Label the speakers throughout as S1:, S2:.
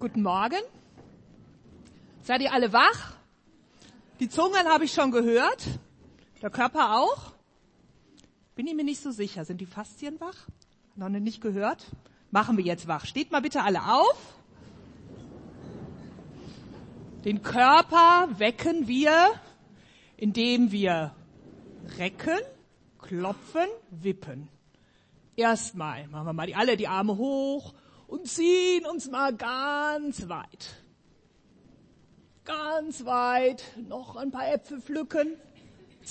S1: Guten Morgen. Seid ihr alle wach? Die Zungen habe ich schon gehört. Der Körper auch. Bin ich mir nicht so sicher. Sind die Faszien wach? Noch nicht gehört? Machen wir jetzt wach. Steht mal bitte alle auf. Den Körper wecken wir, indem wir recken, klopfen, wippen. Erstmal machen wir mal die, alle die Arme hoch und ziehen uns mal ganz weit. Ganz weit. Noch ein paar Äpfel pflücken.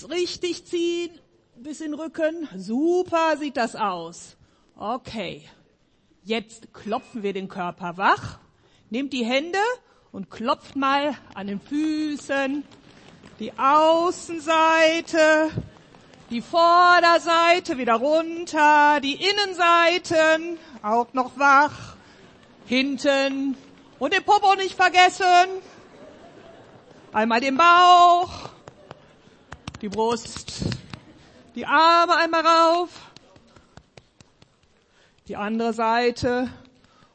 S1: Richtig ziehen. Bis in den Rücken. Super sieht das aus. Okay. Jetzt klopfen wir den Körper wach. Nehmt die Hände und klopft mal an den Füßen. Die Außenseite. Die Vorderseite wieder runter. Die Innenseiten auch noch wach. Hinten. Und den Popo nicht vergessen. Einmal den Bauch. Die Brust. Die Arme einmal rauf. Die andere Seite.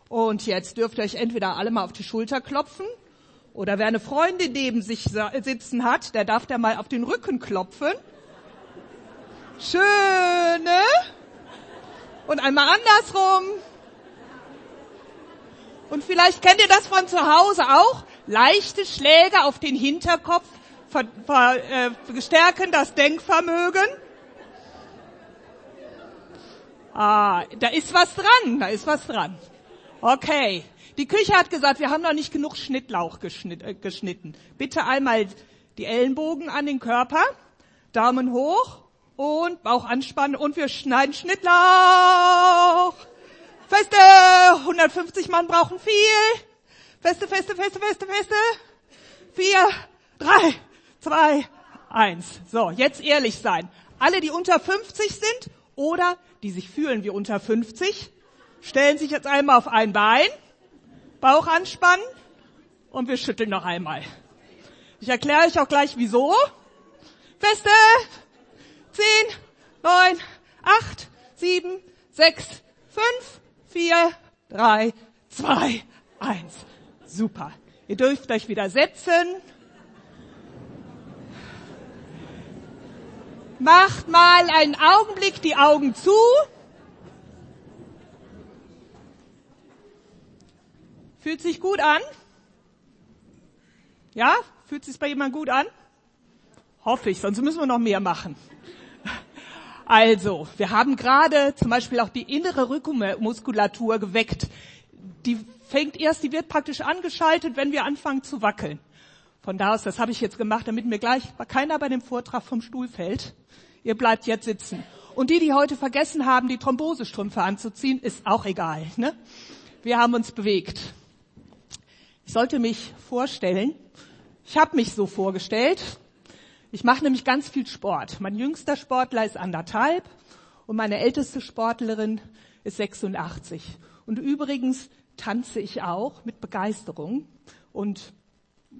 S1: Und jetzt dürft ihr euch entweder alle mal auf die Schulter klopfen oder wer eine Freundin neben sich sitzen hat, der darf da mal auf den Rücken klopfen. Schöne. Und einmal andersrum. Und vielleicht kennt ihr das von zu Hause auch. Leichte Schläge auf den Hinterkopf ver, ver, äh, das Denkvermögen. Ah, da ist was dran, da ist was dran. Okay. Die Küche hat gesagt, wir haben noch nicht genug Schnittlauch äh, geschnitten. Bitte einmal die Ellenbogen an den Körper, Daumen hoch und Bauch anspannen und wir schneiden Schnittlauch. Feste, 150 Mann brauchen viel. Feste, feste, feste, feste, feste. Vier, drei, zwei, eins. So, jetzt ehrlich sein. Alle, die unter 50 sind oder die sich fühlen wie unter 50, stellen sich jetzt einmal auf ein Bein, Bauch anspannen und wir schütteln noch einmal. Ich erkläre euch auch gleich wieso. Feste, zehn, neun, acht, sieben, sechs, fünf, vier, drei, zwei, eins. Super. Ihr dürft euch wieder setzen. Macht mal einen Augenblick die Augen zu. Fühlt sich gut an? Ja? Fühlt sich bei jemandem gut an? Hoffe ich, sonst müssen wir noch mehr machen. Also, wir haben gerade zum Beispiel auch die innere Rückenmuskulatur geweckt. Die fängt erst, die wird praktisch angeschaltet, wenn wir anfangen zu wackeln. Von da aus, das habe ich jetzt gemacht, damit mir gleich keiner bei dem Vortrag vom Stuhl fällt. Ihr bleibt jetzt sitzen. Und die, die heute vergessen haben, die Thrombosestrümpfe anzuziehen, ist auch egal. Ne? Wir haben uns bewegt. Ich sollte mich vorstellen. Ich habe mich so vorgestellt. Ich mache nämlich ganz viel Sport. Mein jüngster Sportler ist anderthalb und meine älteste Sportlerin ist 86. Und übrigens tanze ich auch mit Begeisterung und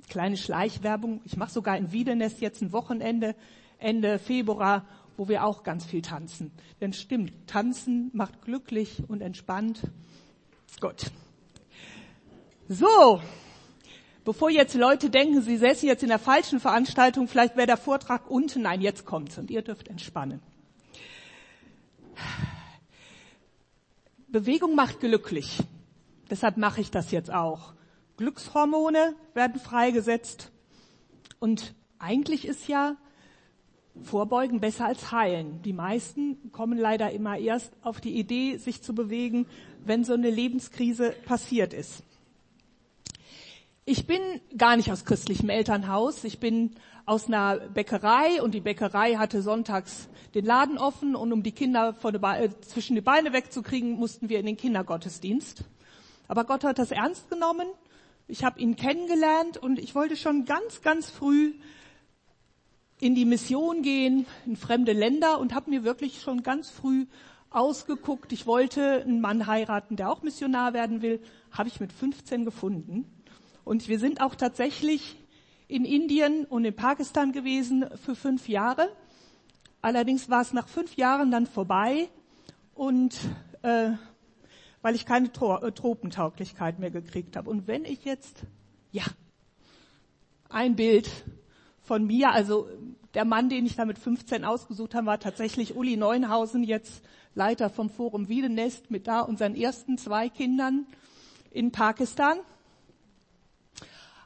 S1: kleine Schleichwerbung. Ich mache sogar in Wiedenest jetzt ein Wochenende Ende Februar, wo wir auch ganz viel tanzen. Denn stimmt, tanzen macht glücklich und entspannt. Gut. So, bevor jetzt Leute denken, sie säßen jetzt in der falschen Veranstaltung, vielleicht wäre der Vortrag unten. Nein, jetzt kommt's und ihr dürft entspannen. Bewegung macht glücklich. Deshalb mache ich das jetzt auch. Glückshormone werden freigesetzt. Und eigentlich ist ja Vorbeugen besser als heilen. Die meisten kommen leider immer erst auf die Idee, sich zu bewegen, wenn so eine Lebenskrise passiert ist. Ich bin gar nicht aus christlichem Elternhaus. Ich bin aus einer Bäckerei und die Bäckerei hatte sonntags den Laden offen und um die Kinder äh, zwischen die Beine wegzukriegen, mussten wir in den Kindergottesdienst. Aber Gott hat das ernst genommen. Ich habe ihn kennengelernt und ich wollte schon ganz, ganz früh in die Mission gehen, in fremde Länder und habe mir wirklich schon ganz früh ausgeguckt. Ich wollte einen Mann heiraten, der auch Missionar werden will. Habe ich mit 15 gefunden. Und wir sind auch tatsächlich in Indien und in Pakistan gewesen für fünf Jahre. Allerdings war es nach fünf Jahren dann vorbei und äh, weil ich keine äh, Tropentauglichkeit mehr gekriegt habe. Und wenn ich jetzt, ja, ein Bild von mir, also der Mann, den ich da mit 15 ausgesucht habe, war tatsächlich Uli Neuenhausen, jetzt Leiter vom Forum Wiedenest mit da unseren ersten zwei Kindern in Pakistan.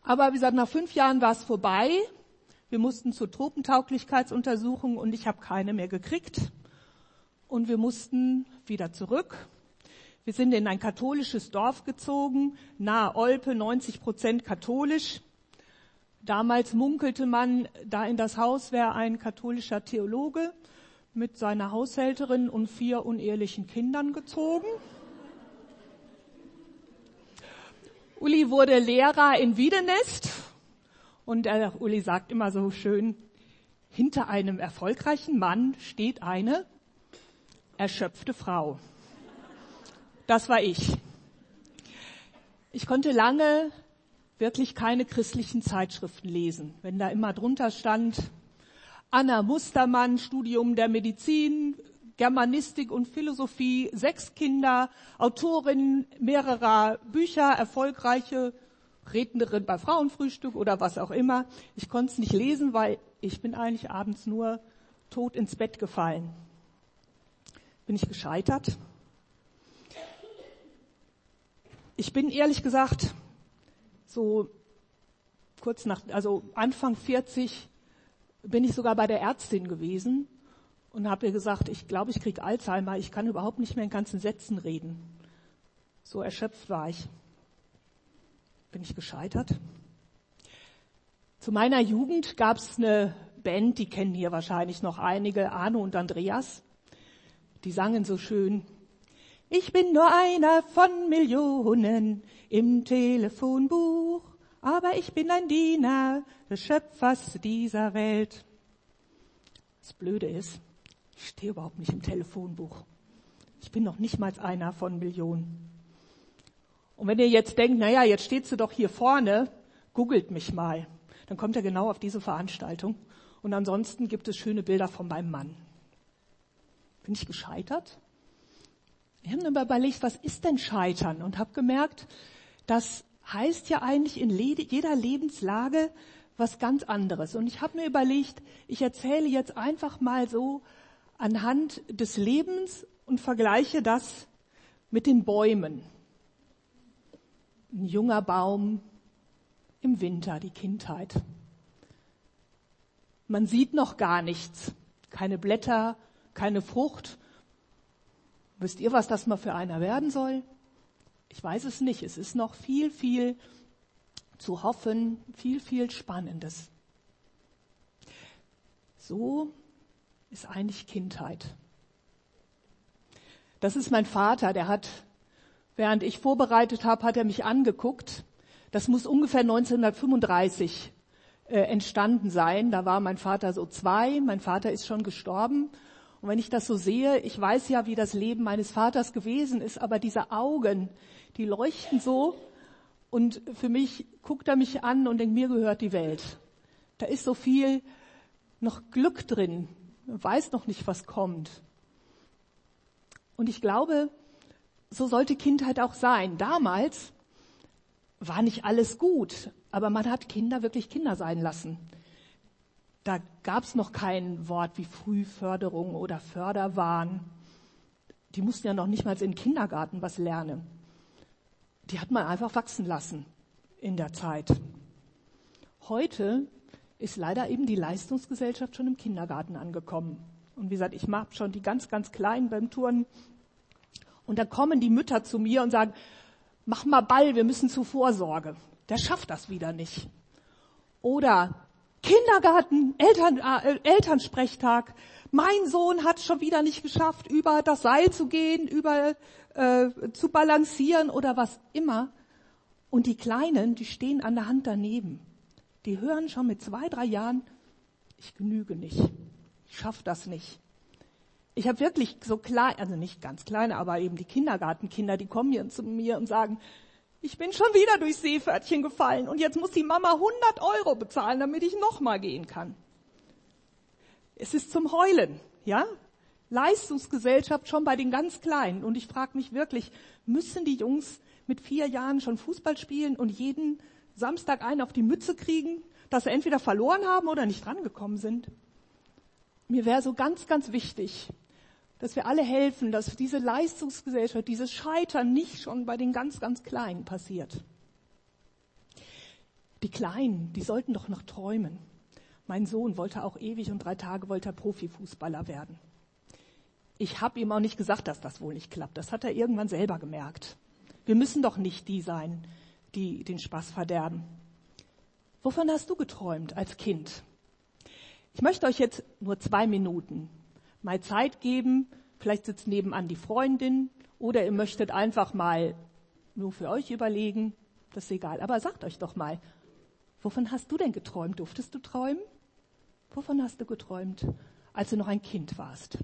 S1: Aber wie gesagt, nach fünf Jahren war es vorbei. Wir mussten zur Tropentauglichkeitsuntersuchung und ich habe keine mehr gekriegt. Und wir mussten wieder zurück. Wir sind in ein katholisches Dorf gezogen, nahe Olpe, 90 Prozent katholisch. Damals munkelte man, da in das Haus wäre ein katholischer Theologe mit seiner Haushälterin und vier unehelichen Kindern gezogen. Uli wurde Lehrer in Wiedenest und der Uli sagt immer so schön, hinter einem erfolgreichen Mann steht eine erschöpfte Frau. Das war ich. Ich konnte lange wirklich keine christlichen Zeitschriften lesen. Wenn da immer drunter stand, Anna Mustermann, Studium der Medizin, Germanistik und Philosophie, sechs Kinder, Autorin mehrerer Bücher, erfolgreiche Rednerin bei Frauenfrühstück oder was auch immer. Ich konnte es nicht lesen, weil ich bin eigentlich abends nur tot ins Bett gefallen. Bin ich gescheitert? Ich bin ehrlich gesagt so kurz nach, also Anfang 40 bin ich sogar bei der Ärztin gewesen und habe ihr gesagt, ich glaube, ich kriege Alzheimer, ich kann überhaupt nicht mehr in ganzen Sätzen reden. So erschöpft war ich. Bin ich gescheitert? Zu meiner Jugend gab es eine Band, die kennen hier wahrscheinlich noch einige, Arno und Andreas. Die sangen so schön, ich bin nur einer von Millionen im Telefonbuch, aber ich bin ein Diener des Schöpfers dieser Welt. Das Blöde ist, ich stehe überhaupt nicht im Telefonbuch. Ich bin noch nicht mal einer von Millionen. Und wenn ihr jetzt denkt, naja, jetzt steht du doch hier vorne, googelt mich mal. Dann kommt er genau auf diese Veranstaltung. Und ansonsten gibt es schöne Bilder von meinem Mann. Bin ich gescheitert? Ich habe mir überlegt, was ist denn Scheitern? Und habe gemerkt, das heißt ja eigentlich in jeder Lebenslage was ganz anderes. Und ich habe mir überlegt, ich erzähle jetzt einfach mal so anhand des Lebens und vergleiche das mit den Bäumen. Ein junger Baum im Winter, die Kindheit. Man sieht noch gar nichts, keine Blätter, keine Frucht. Wisst ihr, was das mal für einer werden soll? Ich weiß es nicht. Es ist noch viel, viel zu hoffen, viel, viel Spannendes. So ist eigentlich Kindheit. Das ist mein Vater, der hat, während ich vorbereitet habe, hat er mich angeguckt. Das muss ungefähr 1935 äh, entstanden sein. Da war mein Vater so zwei, mein Vater ist schon gestorben. Und wenn ich das so sehe, ich weiß ja, wie das Leben meines Vaters gewesen ist, aber diese Augen, die leuchten so und für mich guckt er mich an und denkt, mir gehört die Welt. Da ist so viel noch Glück drin, weiß noch nicht, was kommt. Und ich glaube, so sollte Kindheit auch sein. Damals war nicht alles gut, aber man hat Kinder wirklich Kinder sein lassen. Da gab es noch kein Wort wie Frühförderung oder Förderwahn. Die mussten ja noch nicht mal in Kindergarten was lernen. Die hat man einfach wachsen lassen in der Zeit. Heute ist leider eben die Leistungsgesellschaft schon im Kindergarten angekommen. Und wie gesagt, ich mache schon die ganz, ganz Kleinen beim Turnen. Und dann kommen die Mütter zu mir und sagen, mach mal Ball, wir müssen zur Vorsorge. Der schafft das wieder nicht. Oder Kindergarten, Eltern, äh, Elternsprechtag. Mein Sohn hat schon wieder nicht geschafft, über das Seil zu gehen, über äh, zu balancieren oder was immer. Und die Kleinen, die stehen an der Hand daneben die hören schon mit zwei, drei Jahren, ich genüge nicht, ich schaffe das nicht. Ich habe wirklich so klein, also nicht ganz kleine, aber eben die Kindergartenkinder, die kommen hier zu mir und sagen, ich bin schon wieder durchs Seepferdchen gefallen und jetzt muss die Mama 100 Euro bezahlen, damit ich nochmal gehen kann. Es ist zum Heulen, ja? Leistungsgesellschaft schon bei den ganz Kleinen. Und ich frage mich wirklich, müssen die Jungs mit vier Jahren schon Fußball spielen und jeden Samstag einen auf die Mütze kriegen, dass sie entweder verloren haben oder nicht rangekommen sind? Mir wäre so ganz, ganz wichtig, dass wir alle helfen, dass diese Leistungsgesellschaft, dieses Scheitern nicht schon bei den ganz, ganz Kleinen passiert. Die Kleinen, die sollten doch noch träumen. Mein Sohn wollte auch ewig und drei Tage wollte er Profifußballer werden. Ich habe ihm auch nicht gesagt, dass das wohl nicht klappt. Das hat er irgendwann selber gemerkt. Wir müssen doch nicht die sein, die den Spaß verderben. Wovon hast du geträumt als Kind? Ich möchte euch jetzt nur zwei Minuten mal Zeit geben. Vielleicht sitzt nebenan die Freundin oder ihr möchtet einfach mal nur für euch überlegen. Das ist egal. Aber sagt euch doch mal, wovon hast du denn geträumt? Durftest du träumen? Wovon hast du geträumt, als du noch ein Kind warst?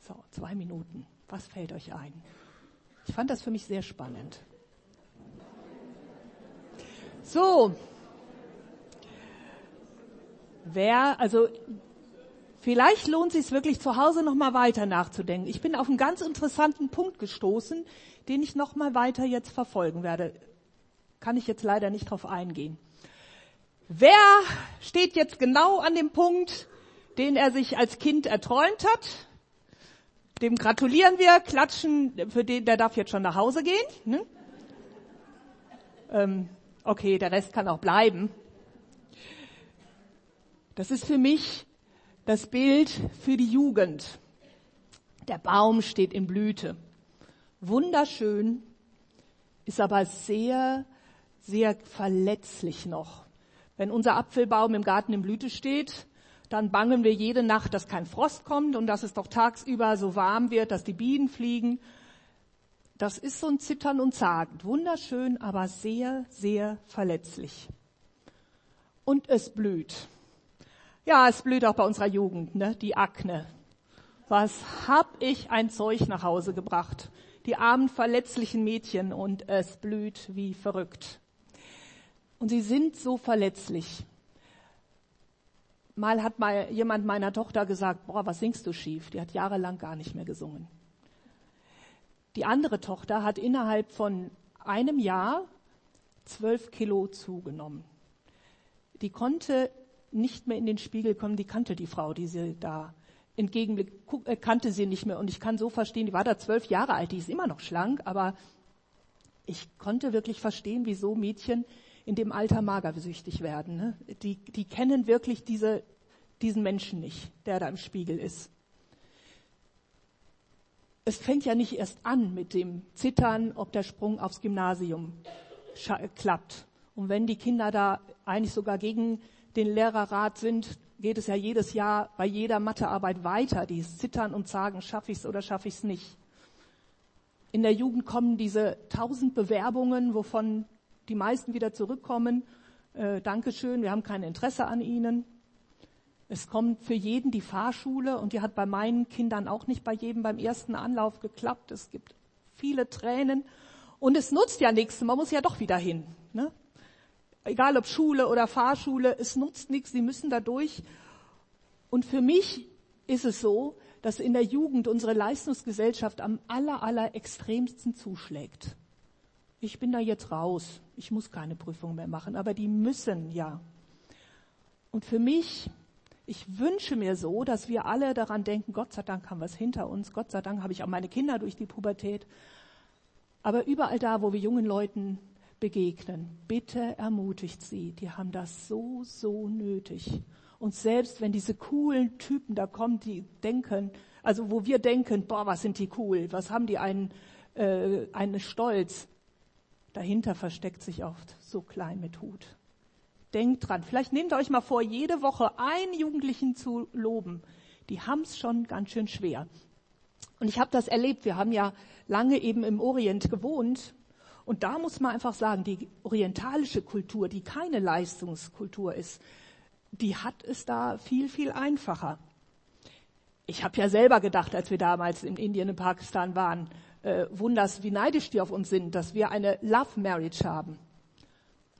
S1: So, zwei Minuten. Was fällt euch ein? Ich fand das für mich sehr spannend. So. Wer, also Vielleicht lohnt es sich wirklich zu Hause noch mal weiter nachzudenken. Ich bin auf einen ganz interessanten Punkt gestoßen, den ich noch mal weiter jetzt verfolgen werde. Kann ich jetzt leider nicht drauf eingehen. Wer steht jetzt genau an dem Punkt, den er sich als Kind erträumt hat? Dem gratulieren wir, klatschen, für den, der darf jetzt schon nach Hause gehen. Ne? Ähm, okay, der Rest kann auch bleiben. Das ist für mich das Bild für die Jugend. Der Baum steht in Blüte. Wunderschön, ist aber sehr, sehr verletzlich noch. Wenn unser Apfelbaum im Garten in Blüte steht, dann bangen wir jede Nacht, dass kein Frost kommt und dass es doch tagsüber so warm wird, dass die Bienen fliegen. Das ist so ein Zittern und Zagen. Wunderschön, aber sehr, sehr verletzlich. Und es blüht. Ja, es blüht auch bei unserer Jugend, ne? die Akne. Was hab ich ein Zeug nach Hause gebracht? Die armen, verletzlichen Mädchen und es blüht wie verrückt. Und sie sind so verletzlich. Mal hat mal jemand meiner Tochter gesagt, boah, was singst du schief? Die hat jahrelang gar nicht mehr gesungen. Die andere Tochter hat innerhalb von einem Jahr zwölf Kilo zugenommen. Die konnte nicht mehr in den Spiegel kommen, die kannte die Frau, die sie da entgegenblickt, äh, kannte sie nicht mehr. Und ich kann so verstehen, die war da zwölf Jahre alt, die ist immer noch schlank, aber ich konnte wirklich verstehen, wieso Mädchen in dem Alter magersüchtig werden. Ne? Die, die kennen wirklich diese, diesen Menschen nicht, der da im Spiegel ist. Es fängt ja nicht erst an mit dem Zittern, ob der Sprung aufs Gymnasium klappt. Und wenn die Kinder da eigentlich sogar gegen den Lehrerrat sind, geht es ja jedes Jahr bei jeder Mathearbeit weiter, die zittern und sagen, schaffe ich es oder schaffe ich es nicht. In der Jugend kommen diese tausend Bewerbungen, wovon die meisten wieder zurückkommen. Äh, Dankeschön, wir haben kein Interesse an Ihnen. Es kommt für jeden die Fahrschule und die hat bei meinen Kindern auch nicht bei jedem beim ersten Anlauf geklappt. Es gibt viele Tränen und es nutzt ja nichts. Man muss ja doch wieder hin. Ne? egal ob Schule oder Fahrschule, es nutzt nichts, sie müssen da durch. Und für mich ist es so, dass in der Jugend unsere Leistungsgesellschaft am aller, aller extremsten zuschlägt. Ich bin da jetzt raus. Ich muss keine Prüfung mehr machen, aber die müssen ja. Und für mich, ich wünsche mir so, dass wir alle daran denken, Gott sei Dank haben wir es hinter uns, Gott sei Dank habe ich auch meine Kinder durch die Pubertät. Aber überall da, wo wir jungen Leuten begegnen. Bitte ermutigt sie. Die haben das so, so nötig. Und selbst wenn diese coolen Typen da kommen, die denken, also wo wir denken, boah, was sind die cool, was haben die einen, äh, einen Stolz, dahinter versteckt sich oft so klein mit Hut. Denkt dran, vielleicht nehmt euch mal vor, jede Woche einen Jugendlichen zu loben. Die haben's schon ganz schön schwer. Und ich habe das erlebt. Wir haben ja lange eben im Orient gewohnt und da muss man einfach sagen, die orientalische Kultur, die keine Leistungskultur ist, die hat es da viel, viel einfacher. Ich habe ja selber gedacht, als wir damals in Indien und Pakistan waren, äh, wunders, wie neidisch die auf uns sind, dass wir eine Love Marriage haben.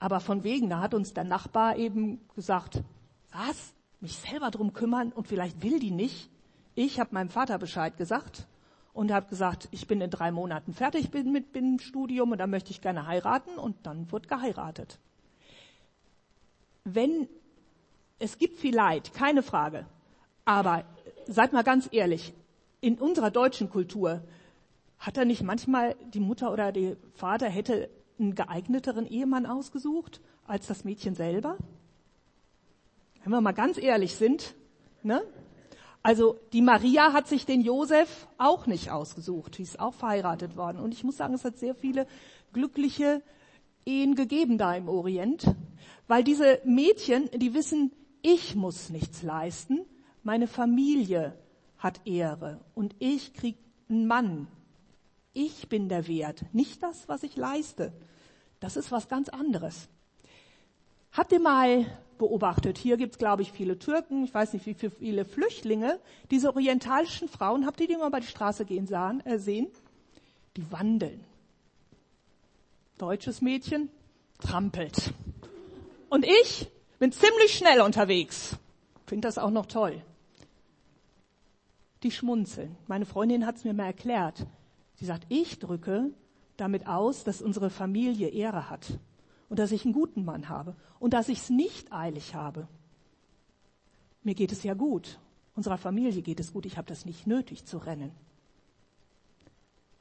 S1: Aber von wegen, da hat uns der Nachbar eben gesagt, was? Mich selber drum kümmern und vielleicht will die nicht? Ich habe meinem Vater Bescheid gesagt und habe gesagt, ich bin in drei Monaten fertig bin mit dem Studium und dann möchte ich gerne heiraten und dann wird geheiratet. Wenn es gibt viel Leid, keine Frage, aber seid mal ganz ehrlich, in unserer deutschen Kultur hat er nicht manchmal die Mutter oder der Vater hätte einen geeigneteren Ehemann ausgesucht als das Mädchen selber? Wenn wir mal ganz ehrlich sind, ne? Also die Maria hat sich den Josef auch nicht ausgesucht. Die ist auch verheiratet worden. Und ich muss sagen, es hat sehr viele glückliche Ehen gegeben da im Orient, weil diese Mädchen, die wissen, ich muss nichts leisten, meine Familie hat Ehre und ich krieg einen Mann. Ich bin der Wert, nicht das, was ich leiste. Das ist was ganz anderes. Habt ihr mal beobachtet. Hier gibt's, glaube ich, viele Türken, ich weiß nicht, wie viele Flüchtlinge. Diese orientalischen Frauen, habt ihr die mal bei der Straße gehen sahen, äh, sehen? Die wandeln. Deutsches Mädchen trampelt. Und ich bin ziemlich schnell unterwegs. Finde das auch noch toll. Die schmunzeln. Meine Freundin hat es mir mal erklärt. Sie sagt, ich drücke damit aus, dass unsere Familie Ehre hat und dass ich einen guten Mann habe und dass ich es nicht eilig habe. Mir geht es ja gut. Unserer Familie geht es gut. Ich habe das nicht nötig zu rennen.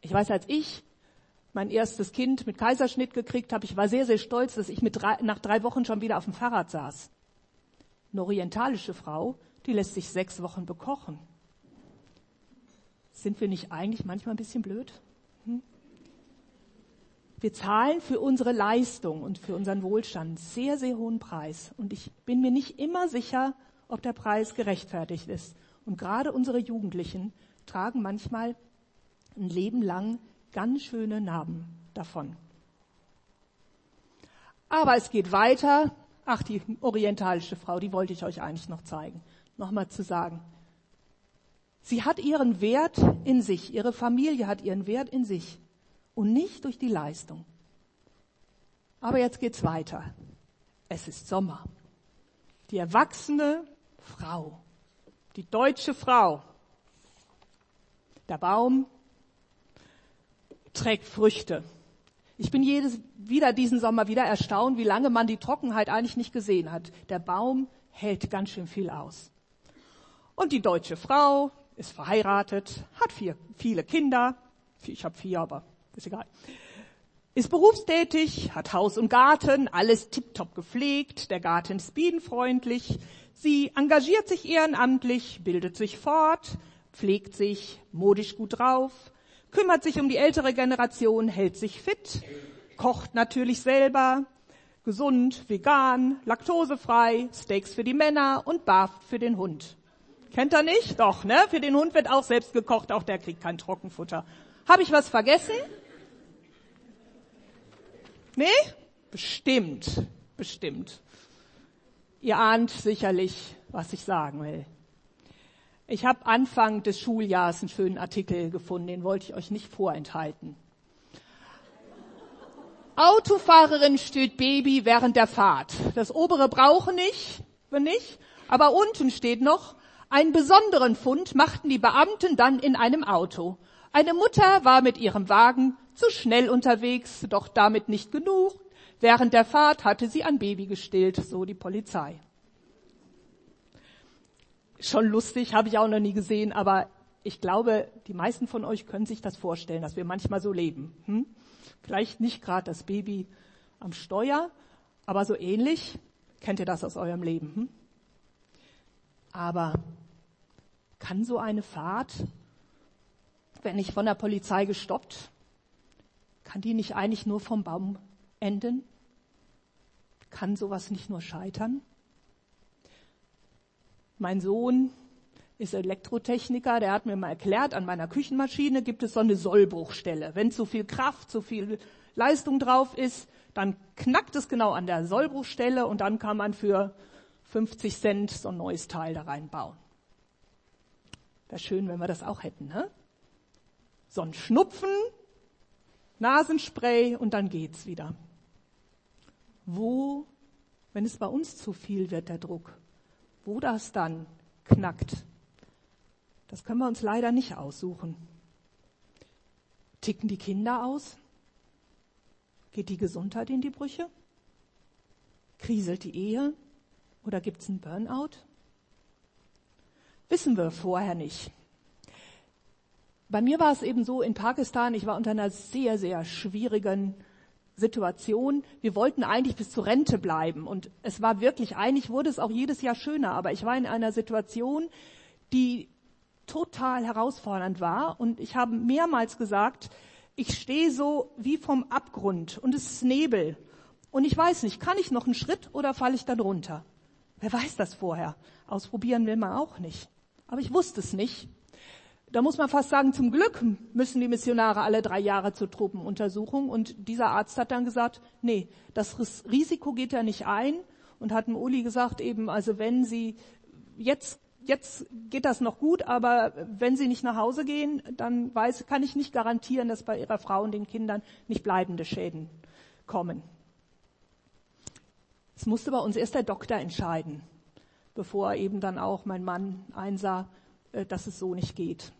S1: Ich weiß, als ich mein erstes Kind mit Kaiserschnitt gekriegt habe, ich war sehr, sehr stolz, dass ich mit drei, nach drei Wochen schon wieder auf dem Fahrrad saß. Eine orientalische Frau, die lässt sich sechs Wochen bekochen. Sind wir nicht eigentlich manchmal ein bisschen blöd? Hm? Wir zahlen für unsere Leistung und für unseren Wohlstand sehr, sehr hohen Preis. Und ich bin mir nicht immer sicher, ob der Preis gerechtfertigt ist. Und gerade unsere Jugendlichen tragen manchmal ein Leben lang ganz schöne Narben davon. Aber es geht weiter. Ach, die orientalische Frau, die wollte ich euch eigentlich noch zeigen. Nochmal zu sagen. Sie hat ihren Wert in sich. Ihre Familie hat ihren Wert in sich und nicht durch die Leistung. Aber jetzt geht's weiter. Es ist Sommer. Die erwachsene Frau, die deutsche Frau. Der Baum trägt Früchte. Ich bin jedes, wieder diesen Sommer wieder erstaunt, wie lange man die Trockenheit eigentlich nicht gesehen hat. Der Baum hält ganz schön viel aus. Und die deutsche Frau ist verheiratet, hat vier, viele Kinder. Ich habe vier, aber ist egal. Ist berufstätig, hat Haus und Garten, alles tiptop gepflegt, der Garten ist bienenfreundlich. Sie engagiert sich ehrenamtlich, bildet sich fort, pflegt sich modisch gut drauf, kümmert sich um die ältere Generation, hält sich fit, kocht natürlich selber, gesund, vegan, laktosefrei, Steaks für die Männer und Baft für den Hund. Kennt er nicht? Doch, ne? Für den Hund wird auch selbst gekocht, auch der kriegt kein Trockenfutter. Habe ich was vergessen? Nee? Bestimmt, bestimmt. Ihr ahnt sicherlich, was ich sagen will. Ich habe Anfang des Schuljahres einen schönen Artikel gefunden, den wollte ich euch nicht vorenthalten. Autofahrerin stillt Baby während der Fahrt. Das obere brauche nicht, wenn nicht, aber unten steht noch, einen besonderen Fund machten die Beamten dann in einem Auto. Eine Mutter war mit ihrem Wagen zu schnell unterwegs, doch damit nicht genug. Während der Fahrt hatte sie ein Baby gestillt, so die Polizei. Schon lustig, habe ich auch noch nie gesehen, aber ich glaube, die meisten von euch können sich das vorstellen, dass wir manchmal so leben. Hm? Vielleicht nicht gerade das Baby am Steuer, aber so ähnlich. Kennt ihr das aus eurem Leben? Hm? Aber kann so eine Fahrt, wenn ich von der Polizei gestoppt, kann die nicht eigentlich nur vom Baum enden? Kann sowas nicht nur scheitern? Mein Sohn ist Elektrotechniker, der hat mir mal erklärt, an meiner Küchenmaschine gibt es so eine Sollbruchstelle. Wenn zu viel Kraft, zu viel Leistung drauf ist, dann knackt es genau an der Sollbruchstelle und dann kann man für 50 Cent so ein neues Teil da reinbauen. Wäre schön, wenn wir das auch hätten, ne? So ein Schnupfen Nasenspray und dann geht's wieder. Wo, wenn es bei uns zu viel wird, der Druck, wo das dann knackt, Das können wir uns leider nicht aussuchen. Ticken die Kinder aus? Geht die Gesundheit in die Brüche? Kriselt die Ehe? Oder gibt es einen Burnout? Wissen wir vorher nicht. Bei mir war es eben so in Pakistan, ich war unter einer sehr, sehr schwierigen Situation. Wir wollten eigentlich bis zur Rente bleiben und es war wirklich, eigentlich wurde es auch jedes Jahr schöner, aber ich war in einer Situation, die total herausfordernd war und ich habe mehrmals gesagt, ich stehe so wie vom Abgrund und es ist Nebel und ich weiß nicht, kann ich noch einen Schritt oder falle ich dann runter? Wer weiß das vorher? Ausprobieren will man auch nicht. Aber ich wusste es nicht. Da muss man fast sagen, zum Glück müssen die Missionare alle drei Jahre zur Truppenuntersuchung. Und dieser Arzt hat dann gesagt, nee, das Risiko geht er nicht ein und hat dem Uli gesagt, eben, also wenn Sie jetzt jetzt geht das noch gut, aber wenn Sie nicht nach Hause gehen, dann weiß, kann ich nicht garantieren, dass bei Ihrer Frau und den Kindern nicht bleibende Schäden kommen. Es musste bei uns erst der Doktor entscheiden, bevor eben dann auch mein Mann einsah, äh, dass es so nicht geht.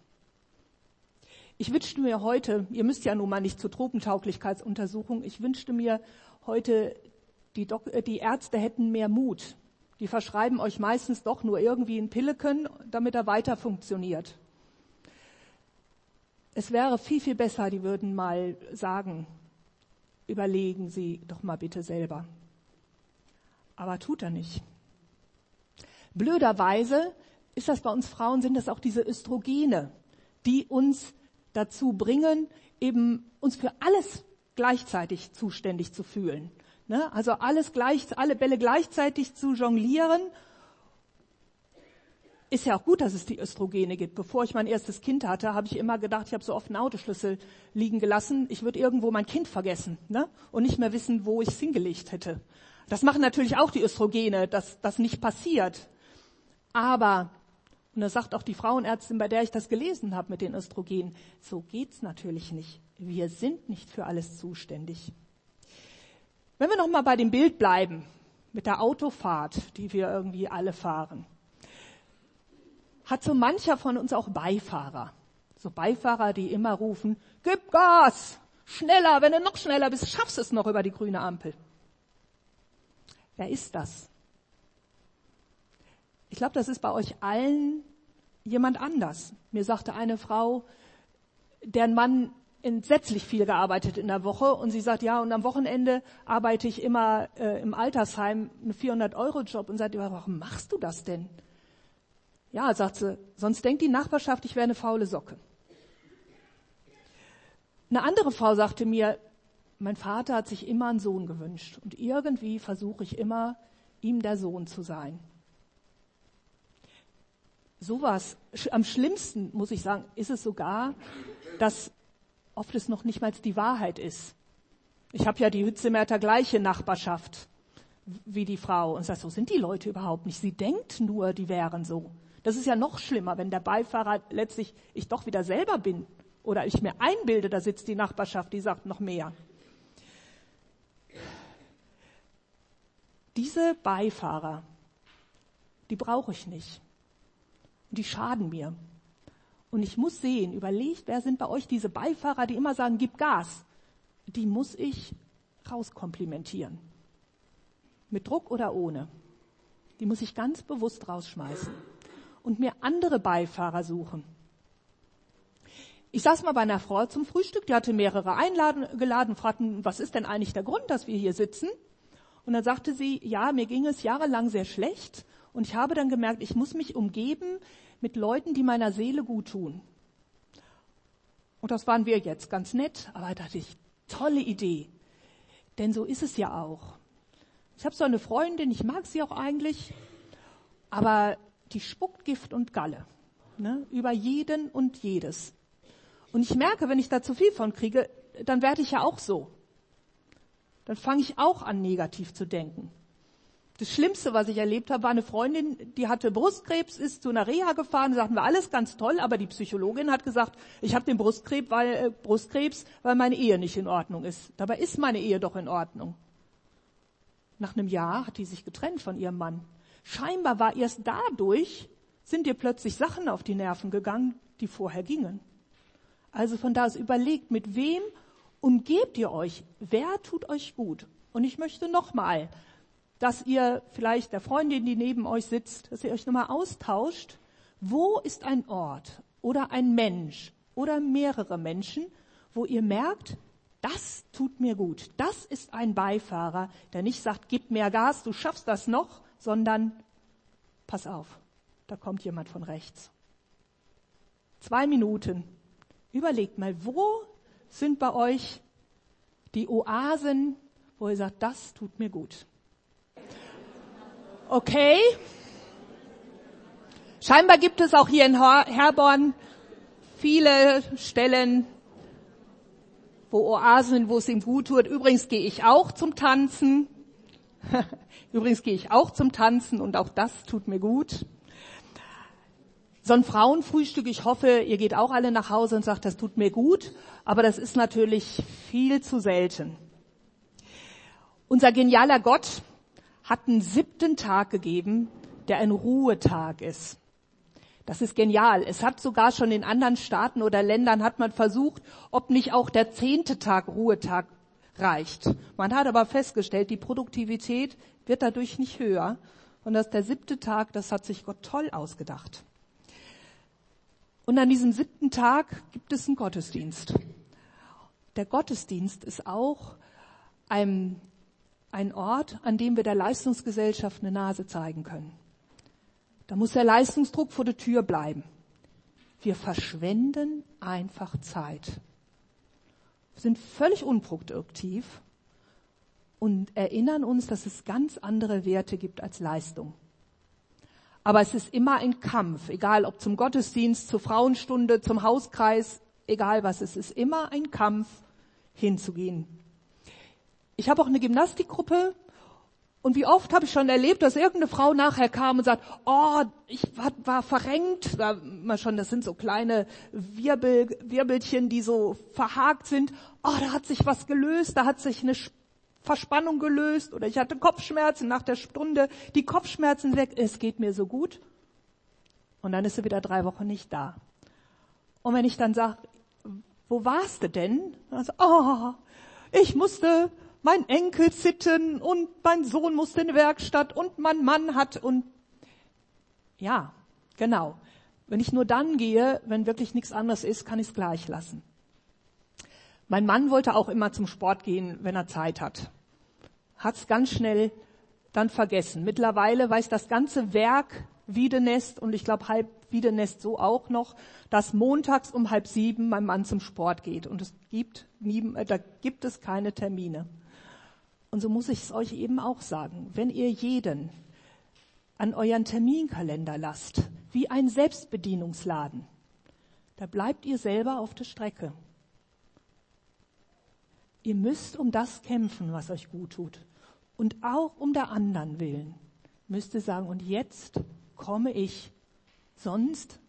S1: Ich wünschte mir heute, ihr müsst ja nun mal nicht zur Tropentauglichkeitsuntersuchung, ich wünschte mir heute, die, Dok äh, die Ärzte hätten mehr Mut. Die verschreiben euch meistens doch nur irgendwie ein Pilleken, damit er weiter funktioniert. Es wäre viel, viel besser, die würden mal sagen, überlegen Sie doch mal bitte selber. Aber tut er nicht. Blöderweise ist das bei uns Frauen, sind das auch diese Östrogene, die uns dazu bringen, eben uns für alles gleichzeitig zuständig zu fühlen. Ne? Also alles gleich, alle Bälle gleichzeitig zu jonglieren. Ist ja auch gut, dass es die Östrogene gibt. Bevor ich mein erstes Kind hatte, habe ich immer gedacht, ich habe so oft einen Autoschlüssel liegen gelassen, ich würde irgendwo mein Kind vergessen ne? und nicht mehr wissen, wo ich es hingelegt hätte. Das machen natürlich auch die Östrogene, dass das nicht passiert. Aber und da sagt auch die Frauenärztin, bei der ich das gelesen habe mit den Östrogenen, so geht's natürlich nicht. Wir sind nicht für alles zuständig. Wenn wir noch mal bei dem Bild bleiben, mit der Autofahrt, die wir irgendwie alle fahren, hat so mancher von uns auch Beifahrer. So Beifahrer, die immer rufen, gib Gas, schneller, wenn du noch schneller bist, schaffst es noch über die grüne Ampel. Wer ist das? Ich glaube, das ist bei euch allen jemand anders. Mir sagte eine Frau, deren Mann entsetzlich viel gearbeitet in der Woche und sie sagt, ja, und am Wochenende arbeite ich immer äh, im Altersheim einen 400-Euro-Job und sagt, warum machst du das denn? Ja, sagt sie, sonst denkt die Nachbarschaft, ich wäre eine faule Socke. Eine andere Frau sagte mir, mein Vater hat sich immer einen Sohn gewünscht und irgendwie versuche ich immer, ihm der Sohn zu sein sowas, am schlimmsten, muss ich sagen, ist es sogar, dass oft es noch nicht mal die Wahrheit ist. Ich habe ja die Hützemerter gleiche Nachbarschaft wie die Frau und sage, so sind die Leute überhaupt nicht. Sie denkt nur, die wären so. Das ist ja noch schlimmer, wenn der Beifahrer letztlich ich doch wieder selber bin oder ich mir einbilde, da sitzt die Nachbarschaft, die sagt noch mehr. Diese Beifahrer, die brauche ich nicht und die schaden mir. Und ich muss sehen, überlegt, wer sind bei euch diese Beifahrer, die immer sagen, gib Gas. Die muss ich rauskomplimentieren. Mit Druck oder ohne. Die muss ich ganz bewusst rausschmeißen und mir andere Beifahrer suchen. Ich saß mal bei einer Frau zum Frühstück, die hatte mehrere eingeladen, fragten, was ist denn eigentlich der Grund, dass wir hier sitzen? Und dann sagte sie, ja, mir ging es jahrelang sehr schlecht und ich habe dann gemerkt, ich muss mich umgeben mit Leuten, die meiner Seele gut tun. Und das waren wir jetzt, ganz nett, aber da dachte ich, tolle Idee. Denn so ist es ja auch. Ich habe so eine Freundin, ich mag sie auch eigentlich, aber die spuckt Gift und Galle. Ne, über jeden und jedes. Und ich merke, wenn ich da zu viel von kriege, dann werde ich ja auch so. Dann fange ich auch an, negativ zu denken. Das Schlimmste, was ich erlebt habe, war eine Freundin, die hatte Brustkrebs, ist zu einer Reha gefahren, sagten wir alles ganz toll, aber die Psychologin hat gesagt, ich habe den Brustkrebs weil, äh, Brustkrebs, weil meine Ehe nicht in Ordnung ist. Dabei ist meine Ehe doch in Ordnung. Nach einem Jahr hat die sich getrennt von ihrem Mann. Scheinbar war erst dadurch sind dir plötzlich Sachen auf die Nerven gegangen, die vorher gingen. Also von da aus überlegt, mit wem umgebt ihr euch? Wer tut euch gut? Und ich möchte nochmal, dass ihr vielleicht der Freundin, die neben euch sitzt, dass ihr euch nochmal austauscht. Wo ist ein Ort oder ein Mensch oder mehrere Menschen, wo ihr merkt, das tut mir gut. Das ist ein Beifahrer, der nicht sagt, gib mehr Gas, du schaffst das noch, sondern pass auf, da kommt jemand von rechts. Zwei Minuten. Überlegt mal, wo sind bei euch die Oasen, wo ihr sagt, das tut mir gut. Okay. Scheinbar gibt es auch hier in Herborn viele Stellen, wo Oasen, wo es ihm gut tut. Übrigens gehe ich auch zum Tanzen. Übrigens gehe ich auch zum Tanzen und auch das tut mir gut. So ein Frauenfrühstück, ich hoffe, ihr geht auch alle nach Hause und sagt, das tut mir gut, aber das ist natürlich viel zu selten. Unser genialer Gott hat einen siebten Tag gegeben, der ein Ruhetag ist. Das ist genial. Es hat sogar schon in anderen Staaten oder Ländern hat man versucht, ob nicht auch der zehnte Tag Ruhetag reicht. Man hat aber festgestellt, die Produktivität wird dadurch nicht höher. Und dass der siebte Tag, das hat sich Gott toll ausgedacht. Und an diesem siebten Tag gibt es einen Gottesdienst. Der Gottesdienst ist auch ein, ein Ort, an dem wir der Leistungsgesellschaft eine Nase zeigen können. Da muss der Leistungsdruck vor der Tür bleiben. Wir verschwenden einfach Zeit. Wir sind völlig unproduktiv und erinnern uns, dass es ganz andere Werte gibt als Leistung. Aber es ist immer ein Kampf, egal ob zum Gottesdienst, zur Frauenstunde, zum Hauskreis, egal was, es ist immer ein Kampf hinzugehen. Ich habe auch eine Gymnastikgruppe und wie oft habe ich schon erlebt, dass irgendeine Frau nachher kam und sagt, oh, ich war, verrenkt, da mal schon, das sind so kleine Wirbel, Wirbelchen, die so verhakt sind. Oh, da hat sich was gelöst, da hat sich eine Verspannung gelöst oder ich hatte Kopfschmerzen nach der Stunde, die Kopfschmerzen weg, es geht mir so gut. Und dann ist sie wieder drei Wochen nicht da. Und wenn ich dann sage, wo warst du denn? Also, oh, ich musste mein Enkel zitten und mein Sohn musste in die Werkstatt und mein Mann hat und ja, genau. Wenn ich nur dann gehe, wenn wirklich nichts anderes ist, kann ich es gleich lassen. Mein Mann wollte auch immer zum Sport gehen, wenn er Zeit hat. Hat's ganz schnell dann vergessen. Mittlerweile weiß das ganze Werk Wiedenest und ich glaube halb Wiedenest so auch noch, dass montags um halb sieben mein Mann zum Sport geht und es gibt, äh, da gibt es keine Termine. Und so muss ich es euch eben auch sagen. Wenn ihr jeden an euren Terminkalender lasst, wie ein Selbstbedienungsladen, da bleibt ihr selber auf der Strecke. Ihr müsst um das kämpfen, was euch gut tut. Und auch um der anderen willen müsst ihr sagen, und jetzt komme ich. Sonst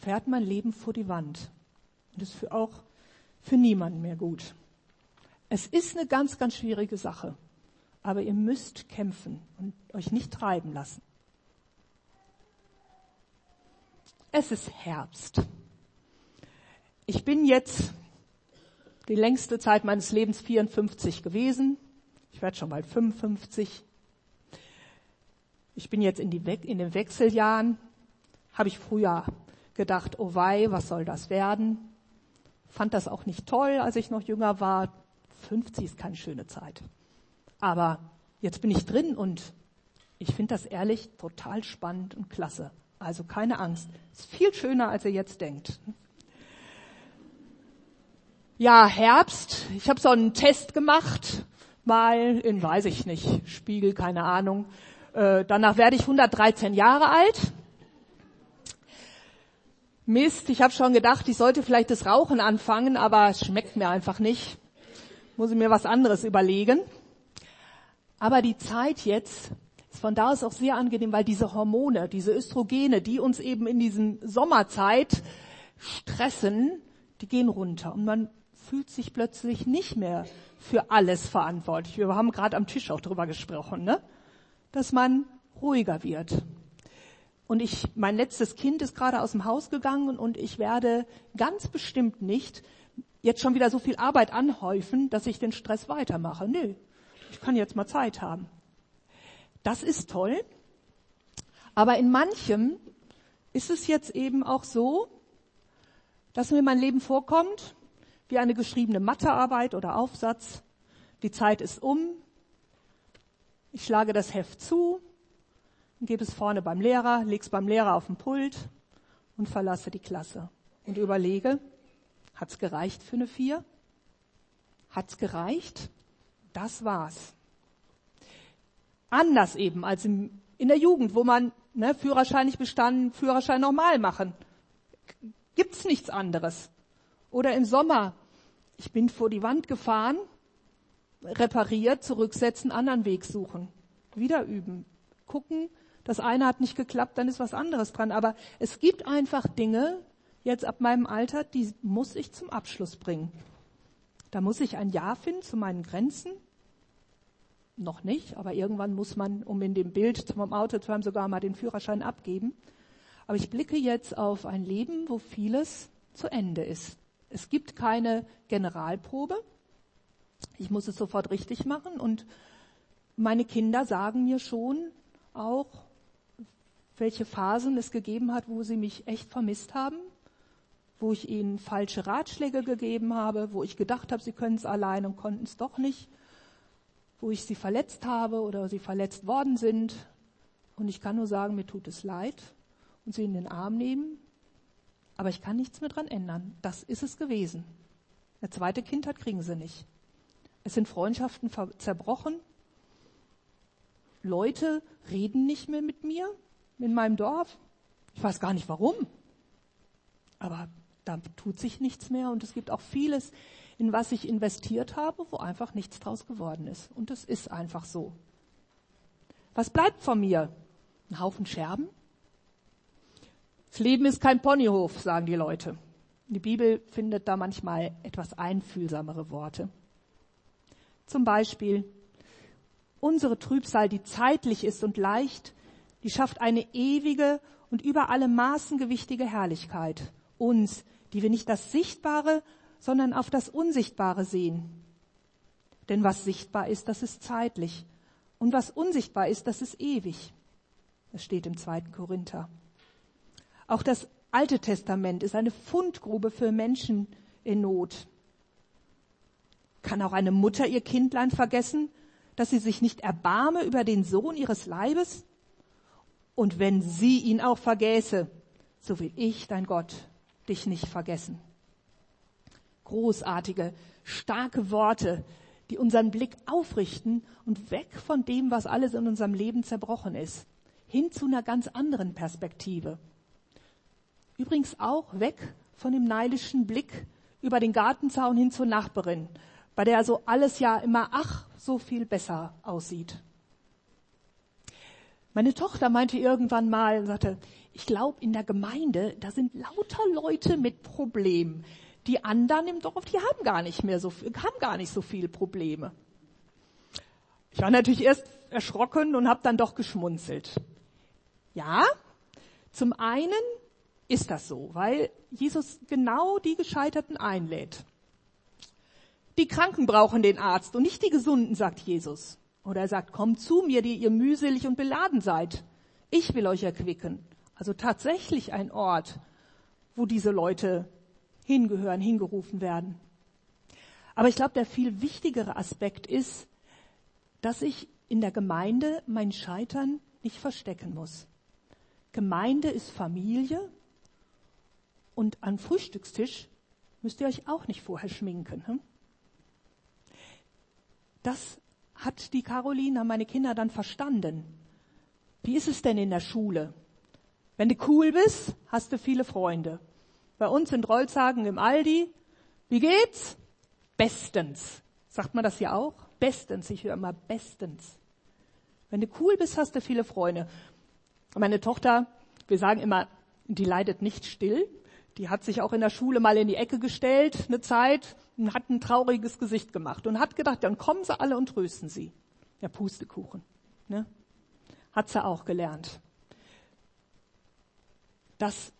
S1: fährt mein Leben vor die Wand. Und das ist für auch für niemanden mehr gut. Es ist eine ganz, ganz schwierige Sache. Aber ihr müsst kämpfen und euch nicht treiben lassen. Es ist Herbst. Ich bin jetzt die längste Zeit meines Lebens 54 gewesen. Ich werde schon bald 55. Ich bin jetzt in, We in den Wechseljahren. Habe ich früher gedacht, oh wei, was soll das werden? Fand das auch nicht toll, als ich noch jünger war. 50 ist keine schöne Zeit. Aber jetzt bin ich drin und ich finde das ehrlich total spannend und klasse. Also keine Angst. Ist viel schöner, als ihr jetzt denkt. Ja, Herbst. Ich habe so einen Test gemacht, mal in, weiß ich nicht, Spiegel, keine Ahnung. Äh, danach werde ich 113 Jahre alt. Mist, ich habe schon gedacht, ich sollte vielleicht das Rauchen anfangen, aber es schmeckt mir einfach nicht. Muss ich mir was anderes überlegen. Aber die Zeit jetzt ist von da aus auch sehr angenehm, weil diese Hormone, diese Östrogene, die uns eben in diesen Sommerzeit stressen, die gehen runter und man fühlt sich plötzlich nicht mehr für alles verantwortlich. Wir haben gerade am Tisch auch drüber gesprochen, ne? dass man ruhiger wird. und ich, mein letztes Kind ist gerade aus dem Haus gegangen und ich werde ganz bestimmt nicht jetzt schon wieder so viel Arbeit anhäufen, dass ich den Stress weitermache. Nö, ich kann jetzt mal Zeit haben. Das ist toll. Aber in manchem ist es jetzt eben auch so, dass mir mein Leben vorkommt wie eine geschriebene Mathearbeit oder Aufsatz. Die Zeit ist um. Ich schlage das Heft zu, gebe es vorne beim Lehrer, lege es beim Lehrer auf den Pult und verlasse die Klasse und überlege, hat's gereicht für eine Vier? Hat's gereicht? Das war's. Anders eben als im, in der Jugend, wo man ne, Führerschein nicht bestanden, Führerschein normal machen. Gibt's nichts anderes. Oder im Sommer, ich bin vor die Wand gefahren, repariert, zurücksetzen, anderen Weg suchen. Wieder üben. Gucken, das eine hat nicht geklappt, dann ist was anderes dran. Aber es gibt einfach Dinge, jetzt ab meinem Alter, die muss ich zum Abschluss bringen. Da muss ich ein Ja finden zu meinen Grenzen. Noch nicht, aber irgendwann muss man, um in dem Bild vom Auto zu haben, sogar mal den Führerschein abgeben. Aber ich blicke jetzt auf ein Leben, wo vieles zu Ende ist. Es gibt keine Generalprobe. Ich muss es sofort richtig machen und meine Kinder sagen mir schon auch, welche Phasen es gegeben hat, wo sie mich echt vermisst haben, wo ich ihnen falsche Ratschläge gegeben habe, wo ich gedacht habe, sie können es allein und konnten es doch nicht, wo ich sie verletzt habe oder sie verletzt worden sind. Und ich kann nur sagen, mir tut es leid und sie in den Arm nehmen. Aber ich kann nichts mehr dran ändern. Das ist es gewesen. Eine zweite Kindheit kriegen sie nicht. Es sind Freundschaften zerbrochen. Leute reden nicht mehr mit mir in meinem Dorf. Ich weiß gar nicht warum. Aber da tut sich nichts mehr und es gibt auch vieles, in was ich investiert habe, wo einfach nichts draus geworden ist. Und das ist einfach so. Was bleibt von mir? Ein Haufen Scherben? Das Leben ist kein Ponyhof, sagen die Leute. Die Bibel findet da manchmal etwas einfühlsamere Worte. Zum Beispiel, unsere Trübsal, die zeitlich ist und leicht, die schafft eine ewige und über alle Maßen gewichtige Herrlichkeit. Uns, die wir nicht das Sichtbare, sondern auf das Unsichtbare sehen. Denn was sichtbar ist, das ist zeitlich. Und was unsichtbar ist, das ist ewig. Das steht im zweiten Korinther. Auch das Alte Testament ist eine Fundgrube für Menschen in Not. Kann auch eine Mutter ihr Kindlein vergessen, dass sie sich nicht erbarme über den Sohn ihres Leibes? Und wenn sie ihn auch vergäße, so will ich, dein Gott, dich nicht vergessen. Großartige, starke Worte, die unseren Blick aufrichten und weg von dem, was alles in unserem Leben zerbrochen ist, hin zu einer ganz anderen Perspektive. Übrigens auch weg von dem neidischen Blick über den Gartenzaun hin zur Nachbarin, bei der so alles ja immer ach so viel besser aussieht. Meine Tochter meinte irgendwann mal, sagte, ich glaube in der Gemeinde, da sind lauter Leute mit Problemen. Die anderen im Dorf, die haben gar nicht mehr so, haben gar nicht so viele Probleme. Ich war natürlich erst erschrocken und habe dann doch geschmunzelt. Ja, zum einen ist das so, weil Jesus genau die Gescheiterten einlädt. Die Kranken brauchen den Arzt und nicht die Gesunden, sagt Jesus. Oder er sagt, kommt zu mir, die ihr mühselig und beladen seid. Ich will euch erquicken. Also tatsächlich ein Ort, wo diese Leute hingehören, hingerufen werden. Aber ich glaube, der viel wichtigere Aspekt ist, dass ich in der Gemeinde mein Scheitern nicht verstecken muss. Gemeinde ist Familie und am Frühstückstisch müsst ihr euch auch nicht vorher schminken. Hm? Das hat die Caroline, meine Kinder dann verstanden. Wie ist es denn in der Schule? Wenn du cool bist, hast du viele Freunde. Bei uns in Rolzhagen im Aldi, wie geht's? Bestens. Sagt man das hier auch? Bestens. Ich höre immer bestens. Wenn du cool bist, hast du viele Freunde. Meine Tochter, wir sagen immer, die leidet nicht still. Die hat sich auch in der Schule mal in die Ecke gestellt, eine Zeit, hat ein trauriges Gesicht gemacht und hat gedacht, dann kommen sie alle und trösten sie. Ja, Pustekuchen. Ne? Hat sie auch gelernt. dass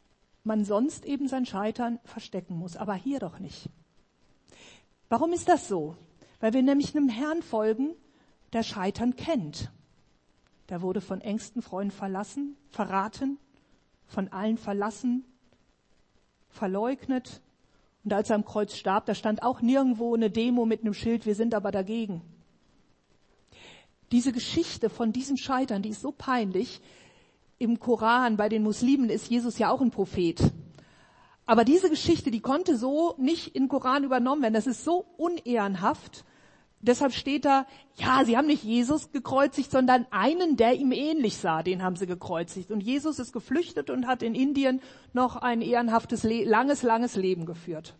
S1: man sonst eben sein Scheitern verstecken muss, aber hier doch nicht. Warum ist das so? Weil wir nämlich einem Herrn folgen, der Scheitern kennt. Der wurde von engsten Freunden verlassen, verraten, von allen verlassen, verleugnet. Und als er am Kreuz starb, da stand auch nirgendwo eine Demo mit einem Schild, wir sind aber dagegen. Diese Geschichte von diesem Scheitern, die ist so peinlich. Im Koran, bei den Muslimen ist Jesus ja auch ein Prophet. Aber diese Geschichte, die konnte so nicht in Koran übernommen werden. Das ist so unehrenhaft. Deshalb steht da, ja, sie haben nicht Jesus gekreuzigt, sondern einen, der ihm ähnlich sah, den haben sie gekreuzigt. Und Jesus ist geflüchtet und hat in Indien noch ein ehrenhaftes, langes, langes Leben geführt.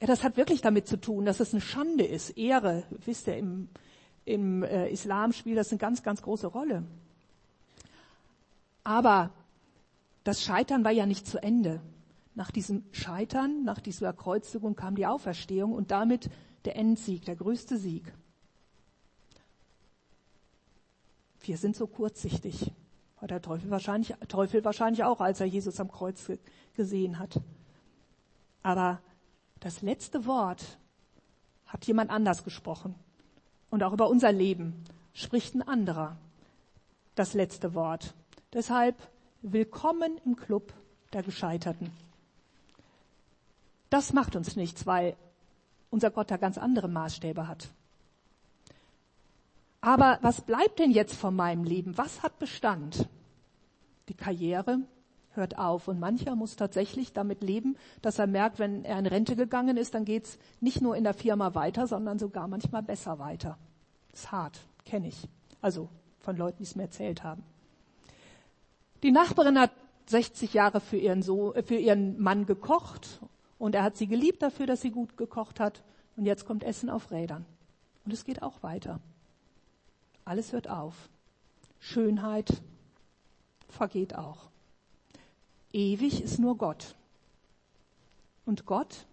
S1: Ja, das hat wirklich damit zu tun, dass es eine Schande ist. Ehre, wisst ihr, im, im äh, Islam spielt das eine ganz, ganz große Rolle. Aber das Scheitern war ja nicht zu Ende. Nach diesem Scheitern, nach dieser Kreuzigung kam die Auferstehung und damit der Endsieg, der größte Sieg. Wir sind so kurzsichtig. War der Teufel wahrscheinlich, Teufel wahrscheinlich auch, als er Jesus am Kreuz gesehen hat. Aber das letzte Wort hat jemand anders gesprochen. Und auch über unser Leben spricht ein anderer das letzte Wort. Deshalb willkommen im Club der Gescheiterten. Das macht uns nichts, weil unser Gott da ganz andere Maßstäbe hat. Aber was bleibt denn jetzt von meinem Leben? Was hat Bestand? Die Karriere hört auf und mancher muss tatsächlich damit leben, dass er merkt, wenn er in Rente gegangen ist, dann geht's nicht nur in der Firma weiter, sondern sogar manchmal besser weiter. Das ist hart, kenne ich. Also von Leuten, die es mir erzählt haben. Die Nachbarin hat 60 Jahre für ihren, so für ihren Mann gekocht und er hat sie geliebt dafür, dass sie gut gekocht hat. Und jetzt kommt Essen auf Rädern. Und es geht auch weiter. Alles hört auf. Schönheit vergeht auch. Ewig ist nur Gott. Und Gott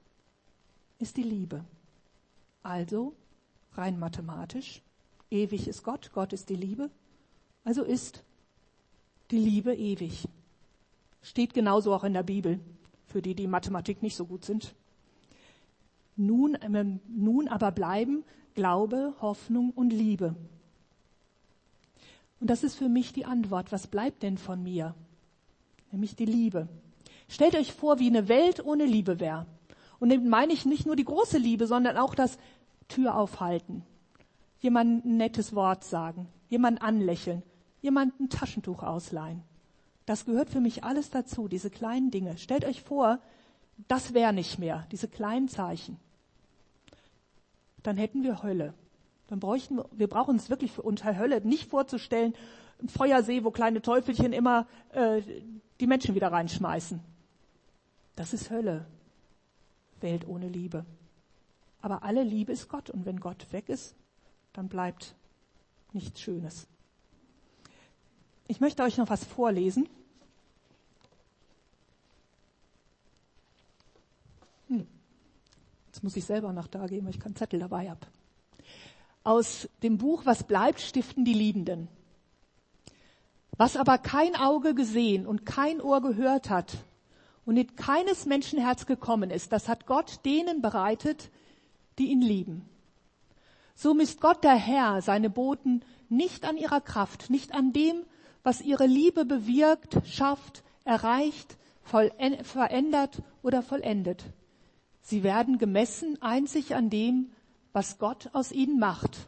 S1: ist die Liebe. Also, rein mathematisch, ewig ist Gott, Gott ist die Liebe. Also ist die Liebe ewig. Steht genauso auch in der Bibel für die, die Mathematik nicht so gut sind. Nun, äh, nun aber bleiben Glaube, Hoffnung und Liebe. Und das ist für mich die Antwort. Was bleibt denn von mir? Nämlich die Liebe. Stellt euch vor, wie eine Welt ohne Liebe wäre. Und damit meine ich nicht nur die große Liebe, sondern auch das Tür aufhalten. Jemand ein nettes Wort sagen. Jemand anlächeln. Jemand ein Taschentuch ausleihen. Das gehört für mich alles dazu, diese kleinen Dinge. Stellt euch vor, das wäre nicht mehr, diese kleinen Zeichen. Dann hätten wir Hölle. Dann bräuchten wir, wir brauchen uns wirklich für unter Hölle nicht vorzustellen, ein Feuersee, wo kleine Teufelchen immer äh, die Menschen wieder reinschmeißen. Das ist Hölle. Welt ohne Liebe. Aber alle Liebe ist Gott und wenn Gott weg ist, dann bleibt nichts Schönes. Ich möchte euch noch was vorlesen. Hm. Jetzt muss ich selber noch da gehen, weil ich keinen Zettel dabei habe. Aus dem Buch Was bleibt, stiften die Liebenden. Was aber kein Auge gesehen und kein Ohr gehört hat und in keines Menschenherz gekommen ist, das hat Gott denen bereitet, die ihn lieben. So misst Gott der Herr seine Boten nicht an ihrer Kraft, nicht an dem, was ihre Liebe bewirkt, schafft, erreicht, verändert oder vollendet. Sie werden gemessen einzig an dem, was Gott aus ihnen macht.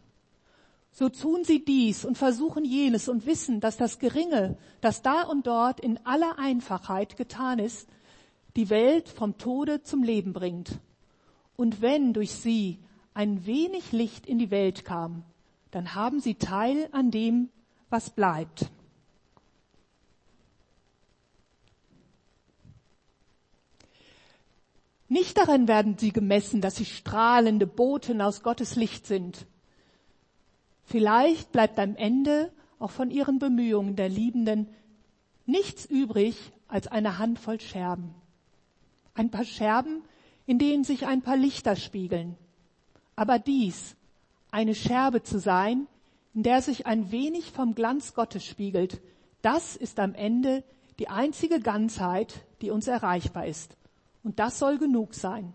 S1: So tun sie dies und versuchen jenes und wissen, dass das Geringe, das da und dort in aller Einfachheit getan ist, die Welt vom Tode zum Leben bringt. Und wenn durch sie ein wenig Licht in die Welt kam, dann haben sie Teil an dem, was bleibt. Nicht darin werden sie gemessen, dass sie strahlende Boten aus Gottes Licht sind. Vielleicht bleibt am Ende auch von ihren Bemühungen der Liebenden nichts übrig als eine Handvoll Scherben. Ein paar Scherben, in denen sich ein paar Lichter spiegeln. Aber dies, eine Scherbe zu sein, in der sich ein wenig vom Glanz Gottes spiegelt, das ist am Ende die einzige Ganzheit, die uns erreichbar ist. Und das soll genug sein.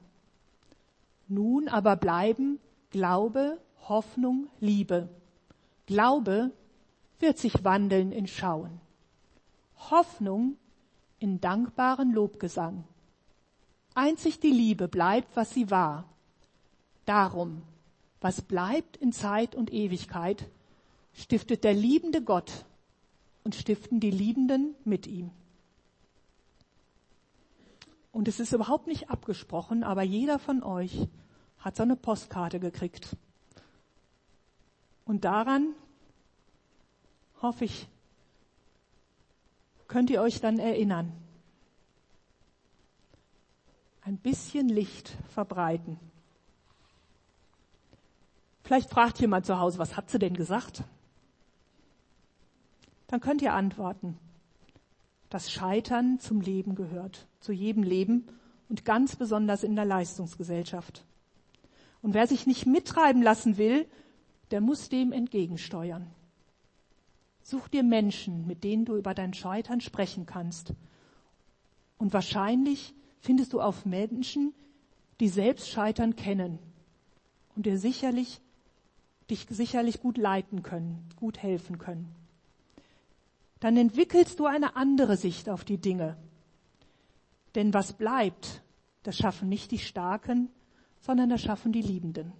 S1: Nun aber bleiben Glaube, Hoffnung, Liebe. Glaube wird sich wandeln in Schauen. Hoffnung in dankbaren Lobgesang. Einzig die Liebe bleibt, was sie war. Darum, was bleibt in Zeit und Ewigkeit, stiftet der liebende Gott und stiften die Liebenden mit ihm. Und es ist überhaupt nicht abgesprochen, aber jeder von euch hat so eine Postkarte gekriegt. Und daran, hoffe ich, könnt ihr euch dann erinnern. Ein bisschen Licht verbreiten. Vielleicht fragt jemand zu Hause, was hat sie denn gesagt? Dann könnt ihr antworten. Das Scheitern zum Leben gehört, zu jedem Leben und ganz besonders in der Leistungsgesellschaft. Und wer sich nicht mittreiben lassen will, der muss dem entgegensteuern. Such dir Menschen, mit denen du über dein Scheitern sprechen kannst. Und wahrscheinlich findest du auf Menschen, die selbst Scheitern kennen und dir sicherlich, dich sicherlich gut leiten können, gut helfen können. Dann entwickelst du eine andere Sicht auf die Dinge. Denn was bleibt, das schaffen nicht die Starken, sondern das schaffen die Liebenden.